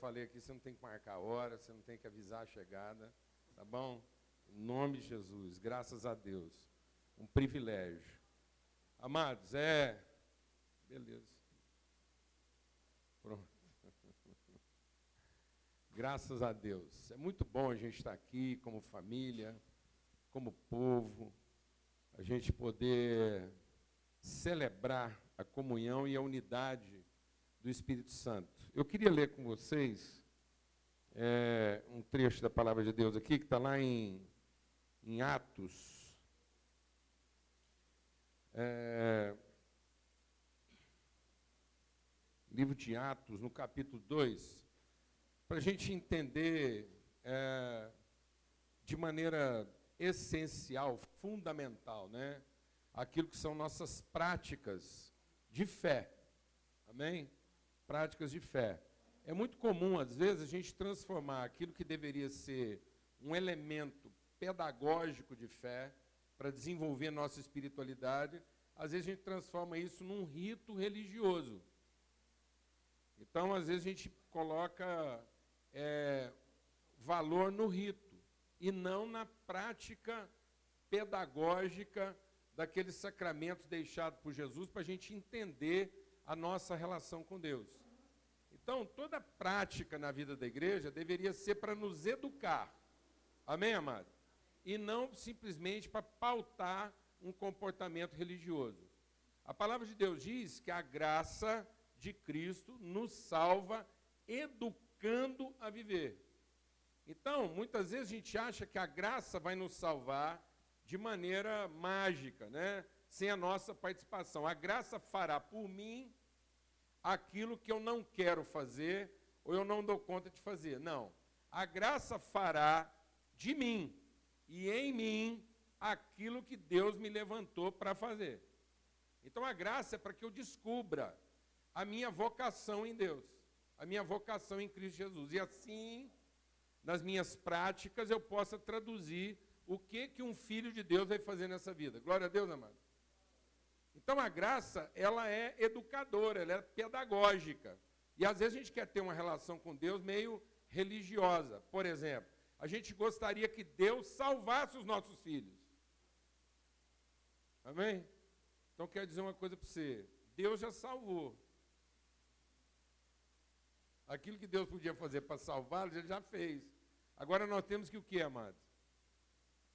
falei aqui, você não tem que marcar a hora, você não tem que avisar a chegada, tá bom? Em nome de Jesus, graças a Deus. Um privilégio. Amados, é. Beleza. Pronto. Graças a Deus. É muito bom a gente estar aqui como família, como povo, a gente poder celebrar a comunhão e a unidade do Espírito Santo. Eu queria ler com vocês é, um trecho da palavra de Deus aqui, que está lá em, em Atos. É, livro de Atos, no capítulo 2, para a gente entender é, de maneira essencial, fundamental, né? aquilo que são nossas práticas de fé. Amém? Práticas de fé. É muito comum, às vezes, a gente transformar aquilo que deveria ser um elemento pedagógico de fé para desenvolver nossa espiritualidade, às vezes a gente transforma isso num rito religioso. Então, às vezes, a gente coloca é, valor no rito e não na prática pedagógica daqueles sacramentos deixados por Jesus para a gente entender a nossa relação com Deus. Então, toda prática na vida da igreja deveria ser para nos educar. Amém, amado? E não simplesmente para pautar um comportamento religioso. A palavra de Deus diz que a graça de Cristo nos salva educando a viver. Então, muitas vezes a gente acha que a graça vai nos salvar de maneira mágica, né? sem a nossa participação. A graça fará por mim aquilo que eu não quero fazer ou eu não dou conta de fazer. Não. A graça fará de mim e em mim aquilo que Deus me levantou para fazer. Então a graça é para que eu descubra a minha vocação em Deus, a minha vocação em Cristo Jesus. E assim, nas minhas práticas, eu possa traduzir o que, que um filho de Deus vai fazer nessa vida. Glória a Deus, amado. Então a graça, ela é educadora, ela é pedagógica. E às vezes a gente quer ter uma relação com Deus meio religiosa. Por exemplo, a gente gostaria que Deus salvasse os nossos filhos. Amém? Então quero dizer uma coisa para você. Deus já salvou. Aquilo que Deus podia fazer para salvá-los, ele já fez. Agora nós temos que o que, amados?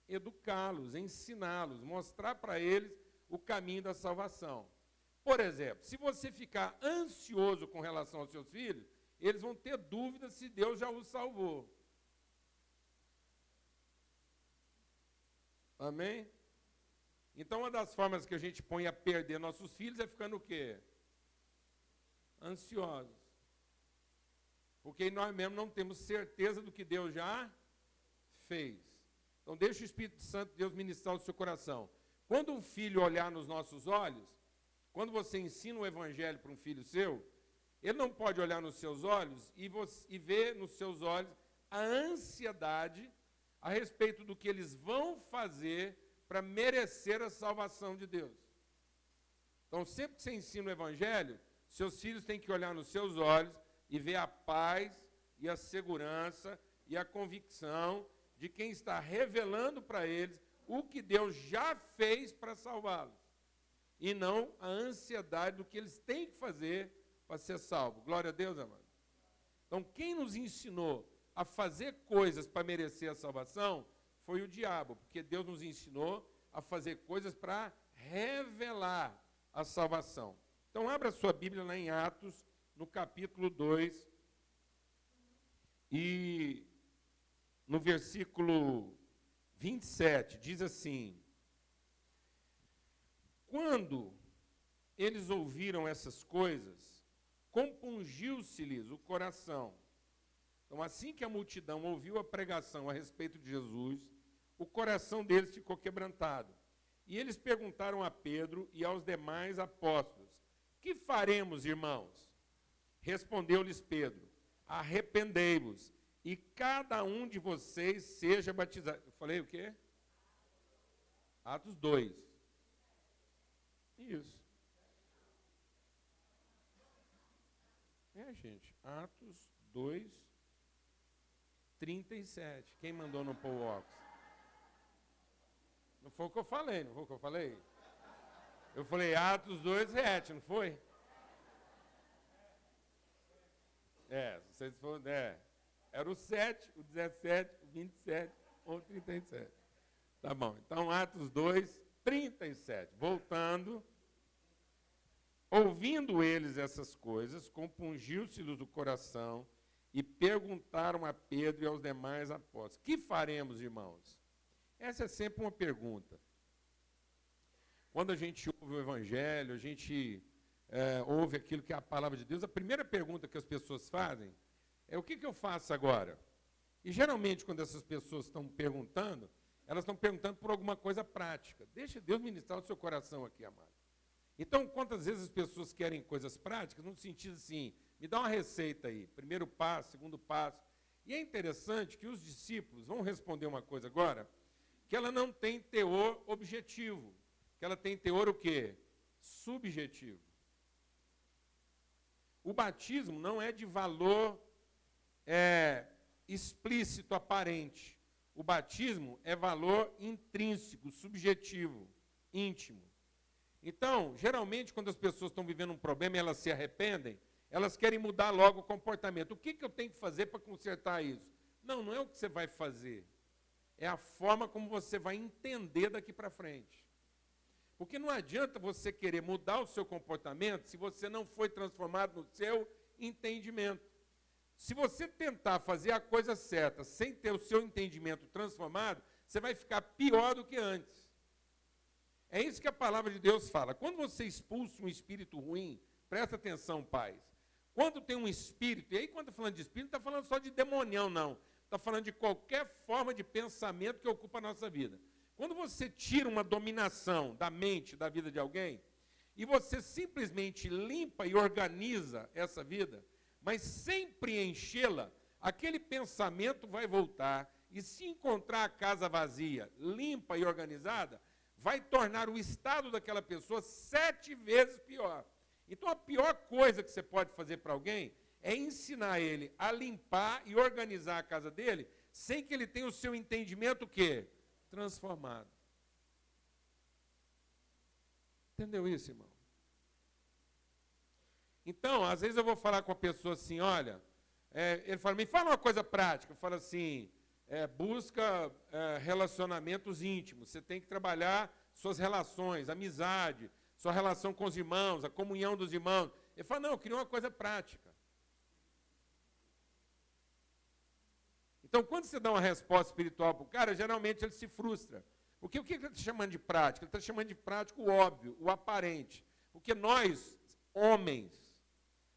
educá-los, ensiná-los, mostrar para eles o caminho da salvação. Por exemplo, se você ficar ansioso com relação aos seus filhos, eles vão ter dúvida se Deus já os salvou. Amém? Então, uma das formas que a gente põe a perder nossos filhos é ficando o quê? Ansiosos. Porque nós mesmos não temos certeza do que Deus já fez. Então, deixa o Espírito Santo, Deus, ministrar o seu coração. Quando um filho olhar nos nossos olhos, quando você ensina o evangelho para um filho seu, ele não pode olhar nos seus olhos e, você, e ver nos seus olhos a ansiedade a respeito do que eles vão fazer para merecer a salvação de Deus. Então, sempre que você ensina o Evangelho, seus filhos têm que olhar nos seus olhos e ver a paz e a segurança e a convicção de quem está revelando para eles o que Deus já fez para salvá-los. E não a ansiedade do que eles têm que fazer para ser salvo. Glória a Deus, amado. Então, quem nos ensinou a fazer coisas para merecer a salvação foi o diabo, porque Deus nos ensinou a fazer coisas para revelar a salvação. Então, abra sua Bíblia lá em Atos, no capítulo 2, e no versículo 27, diz assim: Quando eles ouviram essas coisas, compungiu-se-lhes o coração. Então, assim que a multidão ouviu a pregação a respeito de Jesus, o coração deles ficou quebrantado. E eles perguntaram a Pedro e aos demais apóstolos: Que faremos, irmãos? Respondeu-lhes Pedro: Arrependei-vos e cada um de vocês seja batizado. Eu falei o quê? Atos 2. Isso. gente. Atos 2, 37. Quem mandou não pôr o óculos? Não foi o que eu falei, não foi o que eu falei? Eu falei Atos 2, 7, não foi? É, vocês foram. É, era o 7, o 17, o 27 ou o 37. Tá bom. Então, Atos 2, 37. Voltando. Ouvindo eles essas coisas, compungiu-se-lhes o coração e perguntaram a Pedro e aos demais apóstolos: Que faremos, irmãos? Essa é sempre uma pergunta. Quando a gente ouve o Evangelho, a gente é, ouve aquilo que é a palavra de Deus, a primeira pergunta que as pessoas fazem é: O que, que eu faço agora? E geralmente, quando essas pessoas estão perguntando, elas estão perguntando por alguma coisa prática. Deixa Deus ministrar o seu coração aqui, amado. Então, quantas vezes as pessoas querem coisas práticas, no sentido assim, me dá uma receita aí, primeiro passo, segundo passo. E é interessante que os discípulos vão responder uma coisa agora, que ela não tem teor objetivo, que ela tem teor o quê? Subjetivo. O batismo não é de valor é, explícito, aparente. O batismo é valor intrínseco, subjetivo, íntimo. Então, geralmente, quando as pessoas estão vivendo um problema e elas se arrependem, elas querem mudar logo o comportamento. O que, que eu tenho que fazer para consertar isso? Não, não é o que você vai fazer. É a forma como você vai entender daqui para frente. Porque não adianta você querer mudar o seu comportamento se você não foi transformado no seu entendimento. Se você tentar fazer a coisa certa sem ter o seu entendimento transformado, você vai ficar pior do que antes. É isso que a palavra de Deus fala. Quando você expulsa um espírito ruim, presta atenção, pais. Quando tem um espírito, e aí quando está falando de espírito, não está falando só de demonião, não. Está falando de qualquer forma de pensamento que ocupa a nossa vida. Quando você tira uma dominação da mente, da vida de alguém, e você simplesmente limpa e organiza essa vida, mas sem preenchê-la, aquele pensamento vai voltar e se encontrar a casa vazia, limpa e organizada, vai tornar o estado daquela pessoa sete vezes pior. Então a pior coisa que você pode fazer para alguém é ensinar ele a limpar e organizar a casa dele sem que ele tenha o seu entendimento o quê? Transformado. Entendeu isso, irmão? Então, às vezes eu vou falar com a pessoa assim, olha, é, ele fala, me fala uma coisa prática. Eu falo assim, é, busca é, relacionamentos íntimos. Você tem que trabalhar suas relações, amizade, sua relação com os irmãos, a comunhão dos irmãos. Ele fala, não, eu queria uma coisa prática. Então, quando você dá uma resposta espiritual para o cara, geralmente ele se frustra. Porque o que ele está chamando de prática? Ele está chamando de prático o óbvio, o aparente. Porque nós, homens,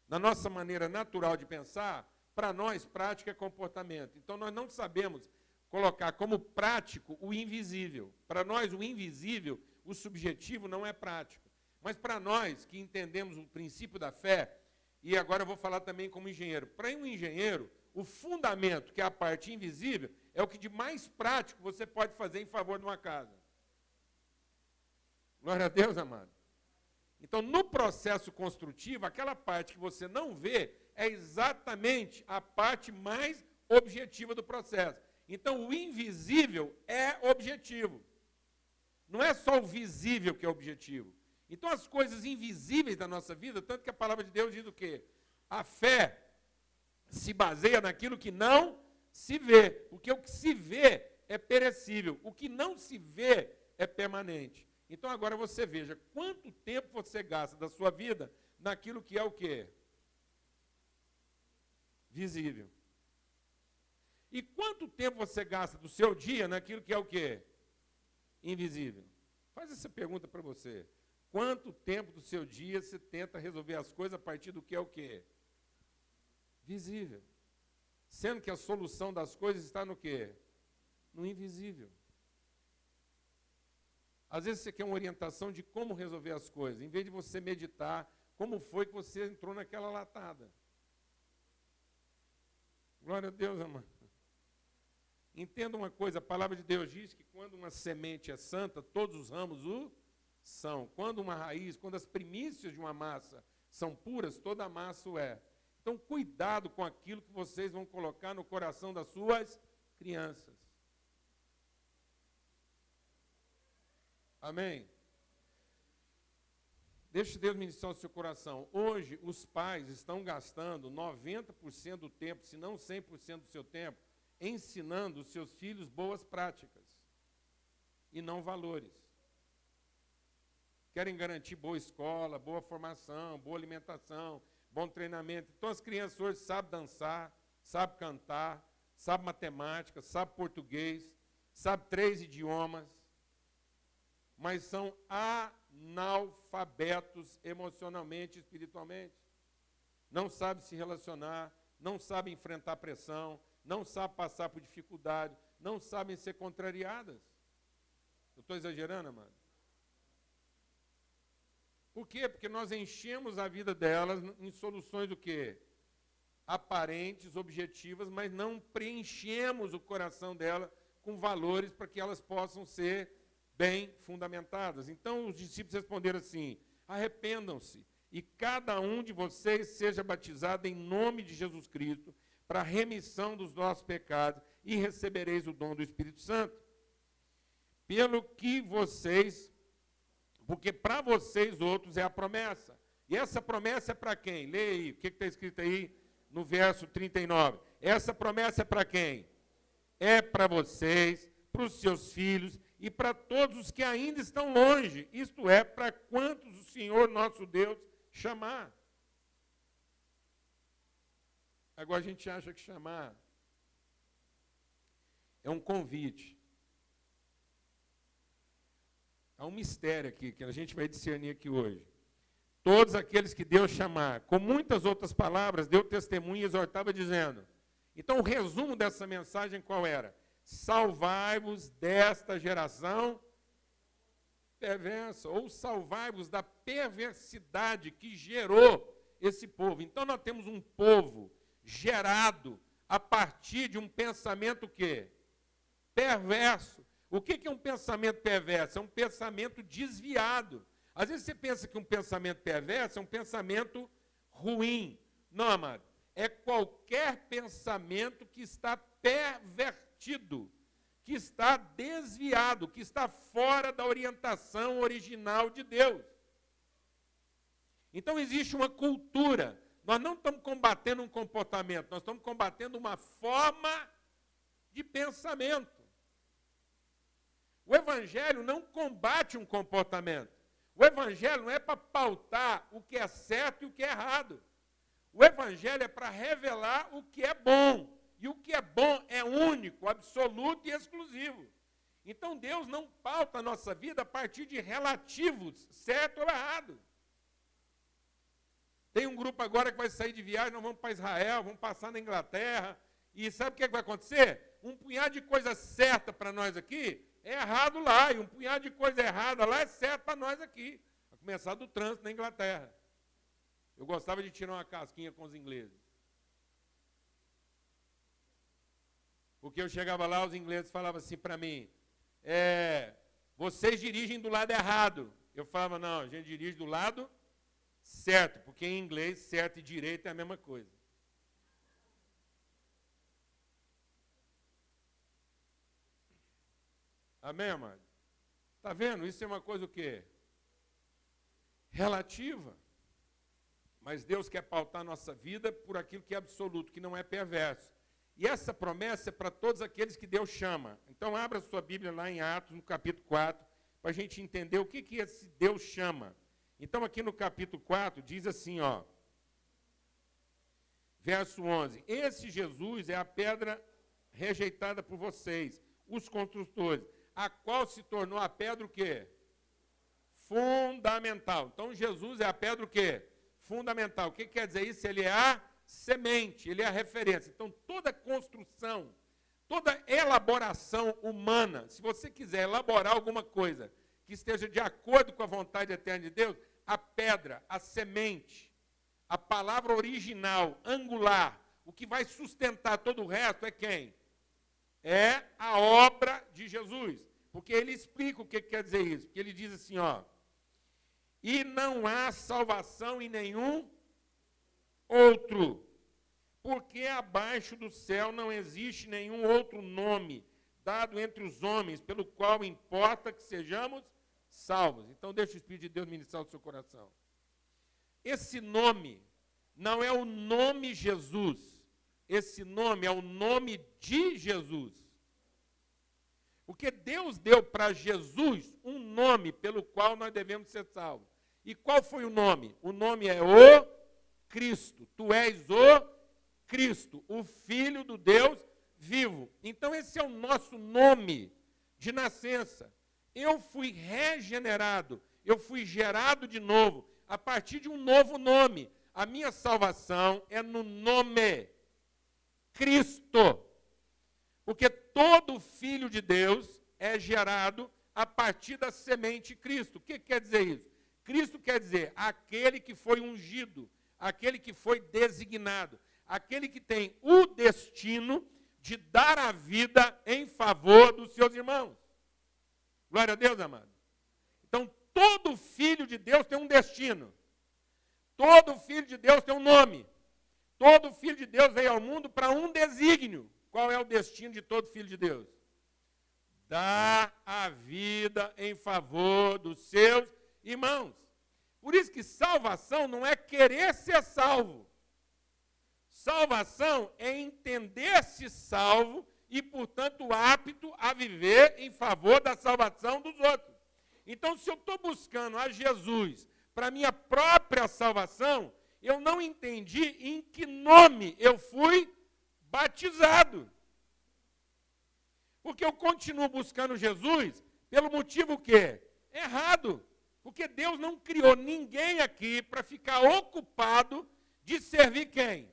na nossa maneira natural de pensar, para nós, prática é comportamento. Então, nós não sabemos colocar como prático o invisível. Para nós, o invisível, o subjetivo, não é prático. Mas para nós, que entendemos o princípio da fé, e agora eu vou falar também como engenheiro. Para um engenheiro, o fundamento, que é a parte invisível, é o que de mais prático você pode fazer em favor de uma casa. Glória a Deus, amado. Então, no processo construtivo, aquela parte que você não vê é exatamente a parte mais objetiva do processo. Então, o invisível é objetivo. Não é só o visível que é objetivo. Então, as coisas invisíveis da nossa vida, tanto que a palavra de Deus diz o quê? A fé se baseia naquilo que não se vê. Porque o que se vê é perecível, o que não se vê é permanente. Então agora você veja quanto tempo você gasta da sua vida naquilo que é o quê? Visível. E quanto tempo você gasta do seu dia naquilo que é o quê? Invisível. Faz essa pergunta para você. Quanto tempo do seu dia você tenta resolver as coisas a partir do que é o quê? Visível. Sendo que a solução das coisas está no quê? No invisível. Às vezes você quer uma orientação de como resolver as coisas, em vez de você meditar como foi que você entrou naquela latada. Glória a Deus, amado. Entenda uma coisa, a palavra de Deus diz que quando uma semente é santa, todos os ramos o são. Quando uma raiz, quando as primícias de uma massa são puras, toda a massa o é. Então, cuidado com aquilo que vocês vão colocar no coração das suas crianças. Amém? Deixe Deus ministrar o seu coração. Hoje, os pais estão gastando 90% do tempo, se não 100% do seu tempo, ensinando os seus filhos boas práticas e não valores. Querem garantir boa escola, boa formação, boa alimentação, bom treinamento. Então, as crianças hoje sabem dançar, sabem cantar, sabem matemática, sabem português, sabem três idiomas, mas são analfabetos emocionalmente espiritualmente. Não sabe se relacionar, não sabe enfrentar pressão, não sabe passar por dificuldade, não sabem ser contrariadas. Eu estou exagerando, amado? Por quê? Porque nós enchemos a vida delas em soluções do quê? Aparentes, objetivas, mas não preenchemos o coração dela com valores para que elas possam ser bem fundamentadas. Então os discípulos responderam assim: arrependam-se e cada um de vocês seja batizado em nome de Jesus Cristo para a remissão dos nossos pecados e recebereis o dom do Espírito Santo. Pelo que vocês, porque para vocês outros é a promessa. E essa promessa é para quem? Leia aí, o que está escrito aí no verso 39. Essa promessa é para quem? É para vocês, para os seus filhos e para todos os que ainda estão longe, isto é, para quantos o Senhor nosso Deus chamar. Agora a gente acha que chamar é um convite. Há um mistério aqui que a gente vai discernir aqui hoje. Todos aqueles que Deus chamar, com muitas outras palavras, deu testemunho e exortava dizendo. Então o resumo dessa mensagem qual era? Salvai-vos desta geração perversa, ou salvai-vos da perversidade que gerou esse povo. Então nós temos um povo gerado a partir de um pensamento que perverso. O que é um pensamento perverso? É um pensamento desviado. Às vezes você pensa que um pensamento perverso é um pensamento ruim. Não, amado. É qualquer pensamento que está pervertido partido que está desviado, que está fora da orientação original de Deus. Então existe uma cultura. Nós não estamos combatendo um comportamento, nós estamos combatendo uma forma de pensamento. O Evangelho não combate um comportamento. O Evangelho não é para pautar o que é certo e o que é errado. O Evangelho é para revelar o que é bom. E o que é bom é único, absoluto e exclusivo. Então Deus não pauta a nossa vida a partir de relativos, certo ou errado. Tem um grupo agora que vai sair de viagem, nós vamos para Israel, vamos passar na Inglaterra. E sabe o que, é que vai acontecer? Um punhado de coisa certa para nós aqui é errado lá, e um punhado de coisa errada lá é certo para nós aqui. A começar do trânsito na Inglaterra. Eu gostava de tirar uma casquinha com os ingleses. Porque eu chegava lá, os ingleses falavam assim para mim: é, vocês dirigem do lado errado. Eu falava: não, a gente dirige do lado certo, porque em inglês certo e direito é a mesma coisa. Amém, amado? Está vendo? Isso é uma coisa o quê? Relativa. Mas Deus quer pautar nossa vida por aquilo que é absoluto, que não é perverso. E essa promessa é para todos aqueles que Deus chama. Então, abra sua Bíblia lá em Atos, no capítulo 4, para a gente entender o que, que esse Deus chama. Então, aqui no capítulo 4, diz assim, ó. Verso 11: Esse Jesus é a pedra rejeitada por vocês, os construtores, a qual se tornou a pedra o quê? Fundamental. Então, Jesus é a pedra o quê? Fundamental. O que quer dizer isso? Ele é a semente, ele é a referência. Então, toda construção, toda elaboração humana, se você quiser elaborar alguma coisa que esteja de acordo com a vontade eterna de Deus, a pedra, a semente, a palavra original, angular, o que vai sustentar todo o resto é quem? É a obra de Jesus. Porque ele explica o que quer dizer isso. Porque ele diz assim, ó. E não há salvação em nenhum outro, porque abaixo do céu não existe nenhum outro nome dado entre os homens pelo qual importa que sejamos salvos. Então, deixa o Espírito de Deus ministrar o seu coração. Esse nome não é o nome Jesus. Esse nome é o nome de Jesus. Porque Deus deu para Jesus um nome pelo qual nós devemos ser salvos. E qual foi o nome? O nome é o Cristo. Tu és o Cristo, o Filho do Deus vivo. Então, esse é o nosso nome de nascença. Eu fui regenerado, eu fui gerado de novo, a partir de um novo nome. A minha salvação é no nome Cristo. Porque todo filho de Deus é gerado a partir da semente Cristo. O que quer dizer isso? Cristo quer dizer aquele que foi ungido, aquele que foi designado, aquele que tem o destino de dar a vida em favor dos seus irmãos. Glória a Deus, amado. Então, todo filho de Deus tem um destino. Todo filho de Deus tem um nome. Todo filho de Deus veio ao mundo para um desígnio. Qual é o destino de todo filho de Deus? Dar a vida em favor dos seus irmãos. Por isso que salvação não é querer ser salvo. Salvação é entender-se salvo e, portanto, apto a viver em favor da salvação dos outros. Então, se eu estou buscando a Jesus para minha própria salvação, eu não entendi em que nome eu fui batizado. Porque eu continuo buscando Jesus pelo motivo que errado. Porque Deus não criou ninguém aqui para ficar ocupado de servir quem?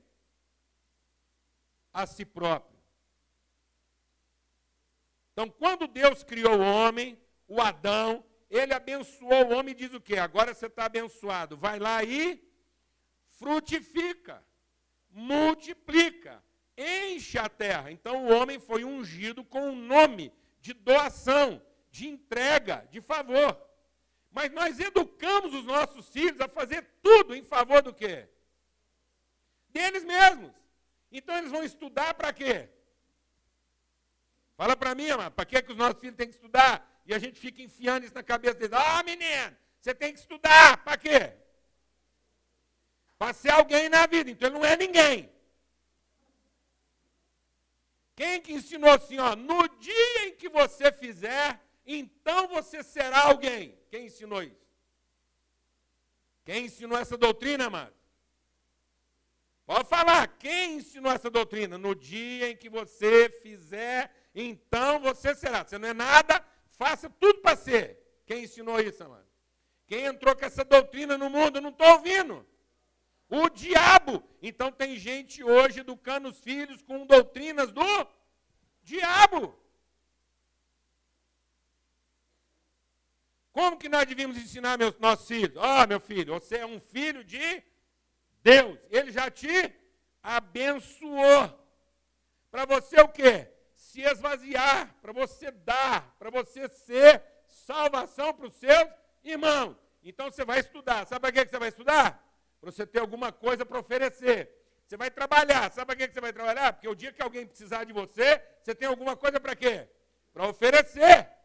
A si próprio. Então, quando Deus criou o homem, o Adão, ele abençoou o homem e diz o quê? Agora você está abençoado. Vai lá e frutifica, multiplica, enche a terra. Então o homem foi ungido com um nome de doação, de entrega, de favor. Mas nós educamos os nossos filhos a fazer tudo em favor do quê? Deles mesmos. Então eles vão estudar para quê? Fala para mim, amado, para que, que os nossos filhos têm que estudar? E a gente fica enfiando isso na cabeça deles. Ah, menino, você tem que estudar. Para quê? Para ser alguém na vida. Então ele não é ninguém. Quem que ensinou assim, ó, no dia em que você fizer, então você será alguém. Quem ensinou isso? Quem ensinou essa doutrina, amado? Pode falar, quem ensinou essa doutrina? No dia em que você fizer, então você será. Você não é nada, faça tudo para ser. Quem ensinou isso, amado? Quem entrou com essa doutrina no mundo? Não estou ouvindo. O diabo. Então tem gente hoje educando os filhos com doutrinas do diabo. Como que nós devíamos ensinar meus nossos filhos? Ó, oh, meu filho, você é um filho de Deus. Ele já te abençoou. Para você o quê? Se esvaziar, para você dar, para você ser salvação para os seus irmãos. Então você vai estudar. Sabe para que você vai estudar? para você ter alguma coisa para oferecer. Você vai trabalhar. Sabe para que você vai trabalhar? Porque o dia que alguém precisar de você, você tem alguma coisa para quê? Para oferecer.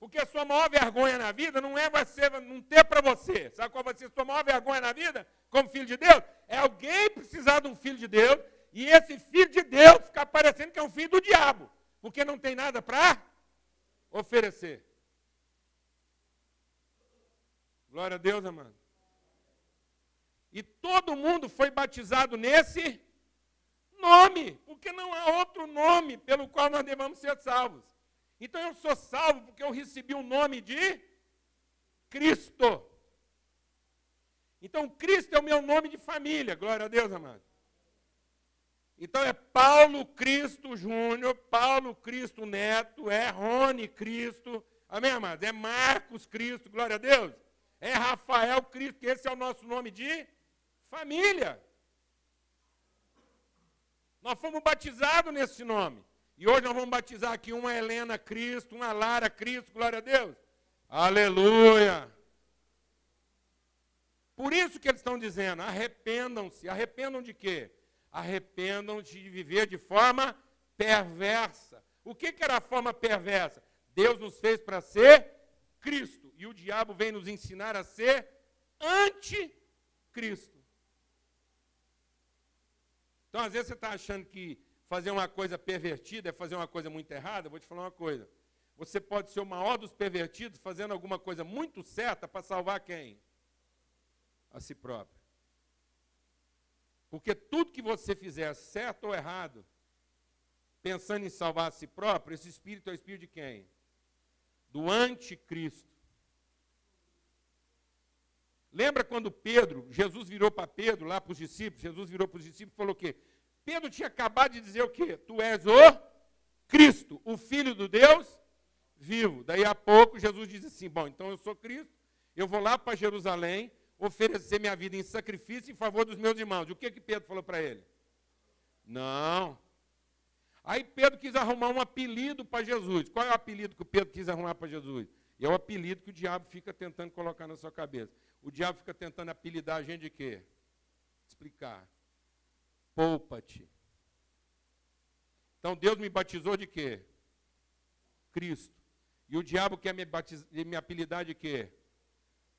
Porque a sua maior vergonha na vida não é você não ter para você. Sabe qual vai ser a sua maior vergonha na vida, como filho de Deus? É alguém precisar de um filho de Deus e esse filho de Deus ficar parecendo que é um filho do diabo, porque não tem nada para oferecer. Glória a Deus, amado. E todo mundo foi batizado nesse nome, porque não há outro nome pelo qual nós devamos ser salvos. Então eu sou salvo porque eu recebi o nome de Cristo. Então Cristo é o meu nome de família, glória a Deus, amado. Então é Paulo Cristo Júnior, Paulo Cristo Neto, é Rony Cristo, amém, amado? É Marcos Cristo, glória a Deus é Rafael Cristo, esse é o nosso nome de família. Nós fomos batizados nesse nome. E hoje nós vamos batizar aqui uma Helena Cristo, uma Lara Cristo, glória a Deus. Aleluia. Por isso que eles estão dizendo: arrependam-se. Arrependam de quê? Arrependam de viver de forma perversa. O que, que era a forma perversa? Deus nos fez para ser Cristo. E o diabo vem nos ensinar a ser anticristo. Então, às vezes, você está achando que fazer uma coisa pervertida é fazer uma coisa muito errada. Vou te falar uma coisa. Você pode ser o maior dos pervertidos fazendo alguma coisa muito certa para salvar quem? A si próprio. Porque tudo que você fizer, certo ou errado, pensando em salvar a si próprio, esse espírito é o espírito de quem? Do anticristo. Lembra quando Pedro, Jesus virou para Pedro, lá para os discípulos, Jesus virou para os discípulos e falou o quê? Pedro tinha acabado de dizer o quê? Tu és o Cristo, o Filho do Deus vivo. Daí a pouco Jesus diz assim: Bom, então eu sou Cristo, eu vou lá para Jerusalém oferecer minha vida em sacrifício em favor dos meus irmãos. E o que, que Pedro falou para ele? Não. Aí Pedro quis arrumar um apelido para Jesus. Qual é o apelido que o Pedro quis arrumar para Jesus? E é o apelido que o diabo fica tentando colocar na sua cabeça. O diabo fica tentando apelidar a gente de quê? Explicar. Poupa-te. Então Deus me batizou de quê? Cristo. E o diabo quer me, batiz... me apelidar de quê?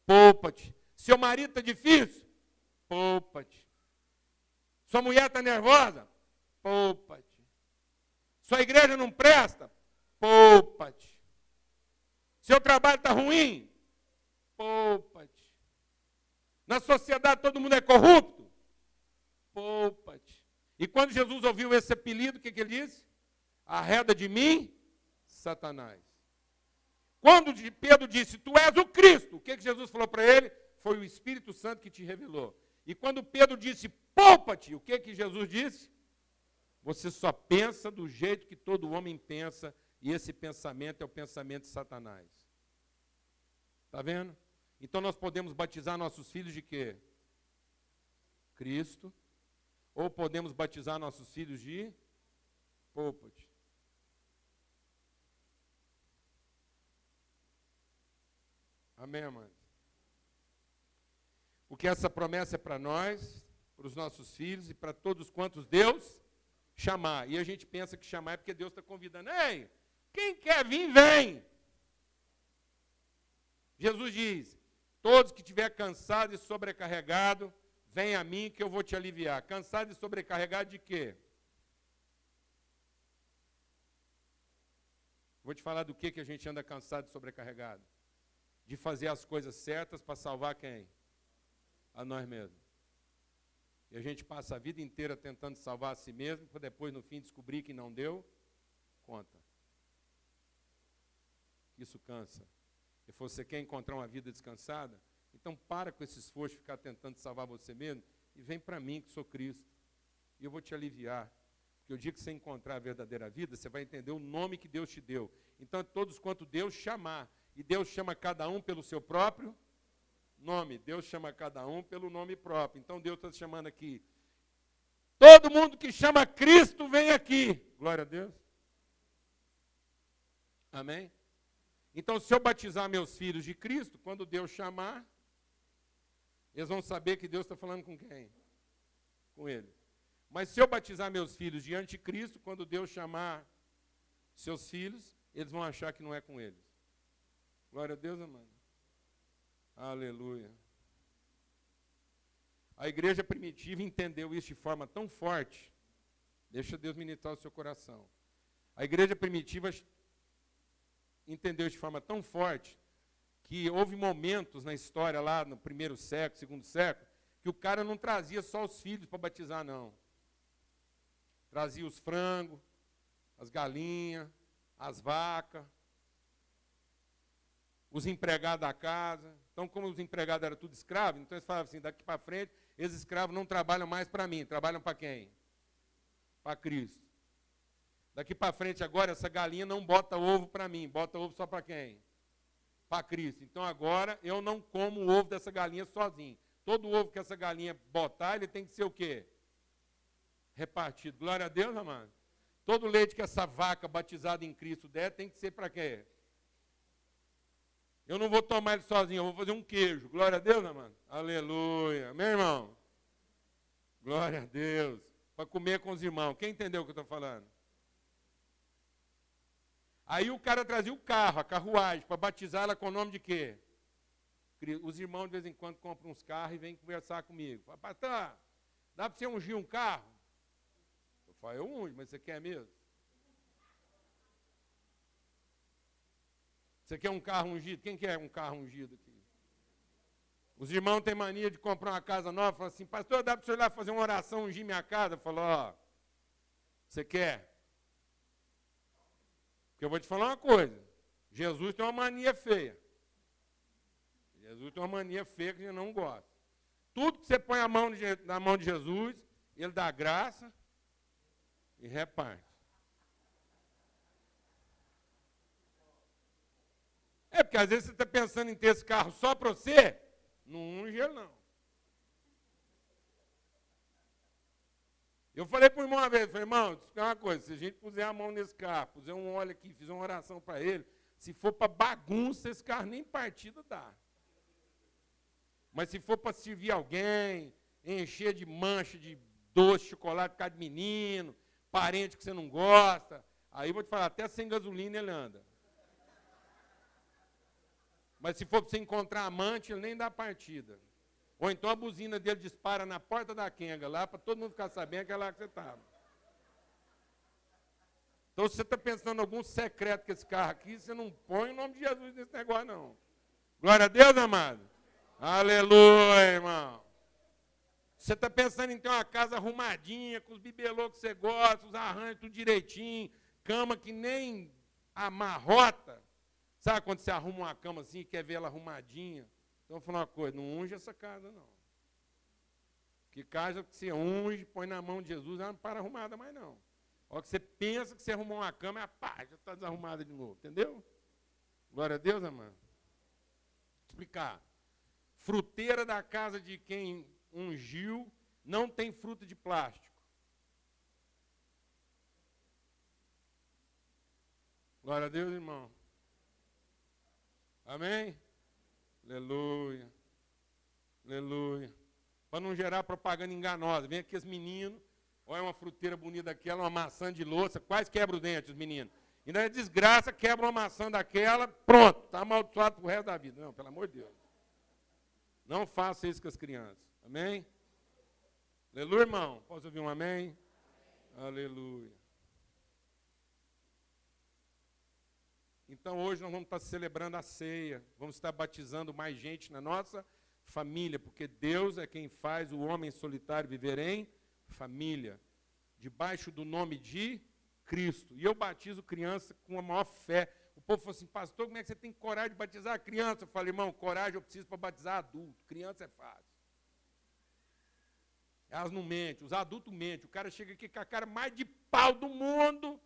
Poupa-te. Seu marido está difícil? Poupa-te. Sua mulher está nervosa? Poupa-te. Sua igreja não presta? Poupa-te. Seu trabalho está ruim? Poupa-te. Na sociedade todo mundo é corrupto? Poupa-te. E quando Jesus ouviu esse apelido, o que, que ele disse? Arreda de mim, Satanás. Quando Pedro disse, Tu és o Cristo, o que, que Jesus falou para ele? Foi o Espírito Santo que te revelou. E quando Pedro disse, poupa-te, o que, que Jesus disse? Você só pensa do jeito que todo homem pensa, e esse pensamento é o pensamento de Satanás. Está vendo? Então nós podemos batizar nossos filhos de quê? Cristo. Ou podemos batizar nossos filhos de. Amém, amados? Porque essa promessa é para nós, para os nossos filhos e para todos quantos Deus chamar. E a gente pensa que chamar é porque Deus está convidando. Ei, quem quer vir, vem. Jesus diz: todos que estiver cansado e sobrecarregado, vem a mim que eu vou te aliviar. Cansado e sobrecarregado de quê? Vou te falar do que, que a gente anda cansado e sobrecarregado de fazer as coisas certas para salvar quem? A nós mesmos. E a gente passa a vida inteira tentando salvar a si mesmo, para depois, no fim, descobrir que não deu conta. Isso cansa. E você quer encontrar uma vida descansada? Então para com esse esforço de ficar tentando salvar você mesmo e vem para mim, que sou Cristo. E eu vou te aliviar. Porque o dia que você encontrar a verdadeira vida, você vai entender o nome que Deus te deu. Então, todos quanto Deus chamar, e Deus chama cada um pelo seu próprio nome. Deus chama cada um pelo nome próprio. Então Deus está chamando aqui. Todo mundo que chama Cristo vem aqui. Glória a Deus. Amém? Então, se eu batizar meus filhos de Cristo, quando Deus chamar, eles vão saber que Deus está falando com quem? Com eles. Mas se eu batizar meus filhos de anticristo, quando Deus chamar seus filhos, eles vão achar que não é com eles. Glória a Deus, amado. Aleluia. A igreja primitiva entendeu isso de forma tão forte. Deixa Deus ministrar o seu coração. A igreja primitiva entendeu isso de forma tão forte que houve momentos na história lá no primeiro século, segundo século, que o cara não trazia só os filhos para batizar, não. Trazia os frangos, as galinhas, as vacas, os empregados da casa. Então, como os empregados eram tudo escravos, então eles falavam assim, daqui para frente, esses escravos não trabalham mais para mim, trabalham para quem? Para Cristo. Daqui para frente agora, essa galinha não bota ovo para mim, bota ovo só para quem? Para Cristo. Então agora eu não como o ovo dessa galinha sozinho. Todo ovo que essa galinha botar, ele tem que ser o quê? Repartido. Glória a Deus, amado. Todo leite que essa vaca batizada em Cristo der, tem que ser para quê? Eu não vou tomar ele sozinho, eu vou fazer um queijo. Glória a Deus, mano? Aleluia. Meu irmão. Glória a Deus. Para comer com os irmãos. Quem entendeu o que eu estou falando? Aí o cara trazia o carro, a carruagem, para batizar ela com o nome de quê? Os irmãos de vez em quando compram uns carros e vêm conversar comigo. Fala, pastor, dá para você ungir um carro? Eu falo, eu unjo, mas você quer mesmo? Você quer um carro ungido? Quem quer um carro ungido aqui? Os irmãos têm mania de comprar uma casa nova, falam assim, pastor, dá para você ir lá fazer uma oração, ungir minha casa? Eu falo, ó, você quer? Porque eu vou te falar uma coisa, Jesus tem uma mania feia. Jesus tem uma mania feia que ele não gosta. Tudo que você põe a mão de, na mão de Jesus, ele dá graça e reparte. É porque às vezes você está pensando em ter esse carro só para você, não unge não. Eu falei para o irmão uma vez, falei, irmão, é uma coisa, se a gente puser a mão nesse carro, puser um óleo aqui, fizer uma oração para ele, se for para bagunça, esse carro nem partida dá. Mas se for para servir alguém, encher de mancha de doce, chocolate por causa de menino, parente que você não gosta, aí vou te falar, até sem gasolina ele anda. Mas se for para você encontrar amante, ele nem dá partida. Ou então a buzina dele dispara na porta da Kenga, lá, para todo mundo ficar sabendo que é lá que você estava. Então, se você está pensando em algum secreto com esse carro aqui, você não põe o nome de Jesus nesse negócio, não. Glória a Deus, amado. Aleluia, irmão. Você está pensando em ter uma casa arrumadinha, com os bibelôs que você gosta, os arranjos tudo direitinho, cama que nem amarrota. Sabe quando você arruma uma cama assim e quer ver ela arrumadinha? Então, vou falar uma coisa, não unge essa casa, não. Que casa que você unge, põe na mão de Jesus, ela não para arrumada mais, não. Hora que você pensa que você arrumou uma cama, a pá, já está desarrumada de novo. Entendeu? Glória a Deus, amado. Explicar. Fruteira da casa de quem ungiu não tem fruta de plástico. Glória a Deus, irmão. Amém? Aleluia. Aleluia. Para não gerar propaganda enganosa. Vem aqui os meninos, olha uma fruteira bonita daquela, uma maçã de louça, quase quebra o dente os meninos. E é desgraça, quebra uma maçã daquela, pronto, está amaldiçoado para o resto da vida. Não, pelo amor de Deus. Não faça isso com as crianças. Amém? Aleluia, irmão. Posso ouvir um amém? amém. Aleluia. Então hoje nós vamos estar celebrando a ceia, vamos estar batizando mais gente na nossa família, porque Deus é quem faz o homem solitário viver em família, debaixo do nome de Cristo. E eu batizo criança com a maior fé. O povo falou assim, pastor, como é que você tem coragem de batizar a criança? Eu falei, irmão, coragem eu preciso para batizar adulto, criança é fácil. Elas não mentem, os adultos mentem. O cara chega aqui com a cara mais de pau do mundo,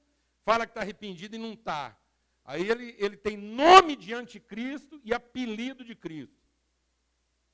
fala que está arrependido e não está. Aí ele, ele tem nome de anticristo e apelido de Cristo.